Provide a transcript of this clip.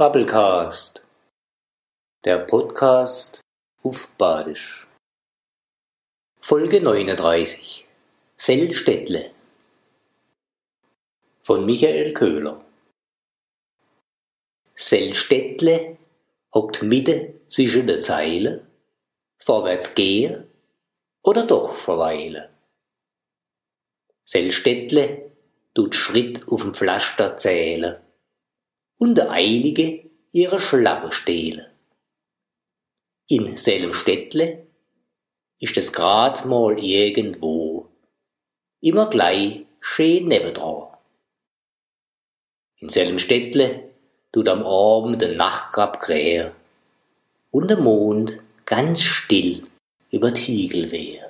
Bubblecast, der Podcast auf Badisch. Folge 39 Sellstädtle von Michael Köhler. Sellstädtle hockt Mitte zwischen den Zeilen, vorwärts gehen oder doch verweilen. Sellstädtle tut Schritt auf dem Pflaster zählen und der Eilige ihre Schlappe stehlen. In selem Städtle ist es grad mal irgendwo, immer gleich schön nebendran. In selem Städtle tut am Abend der Nachtgrab krähen und der Mond ganz still über Tiegel wehe.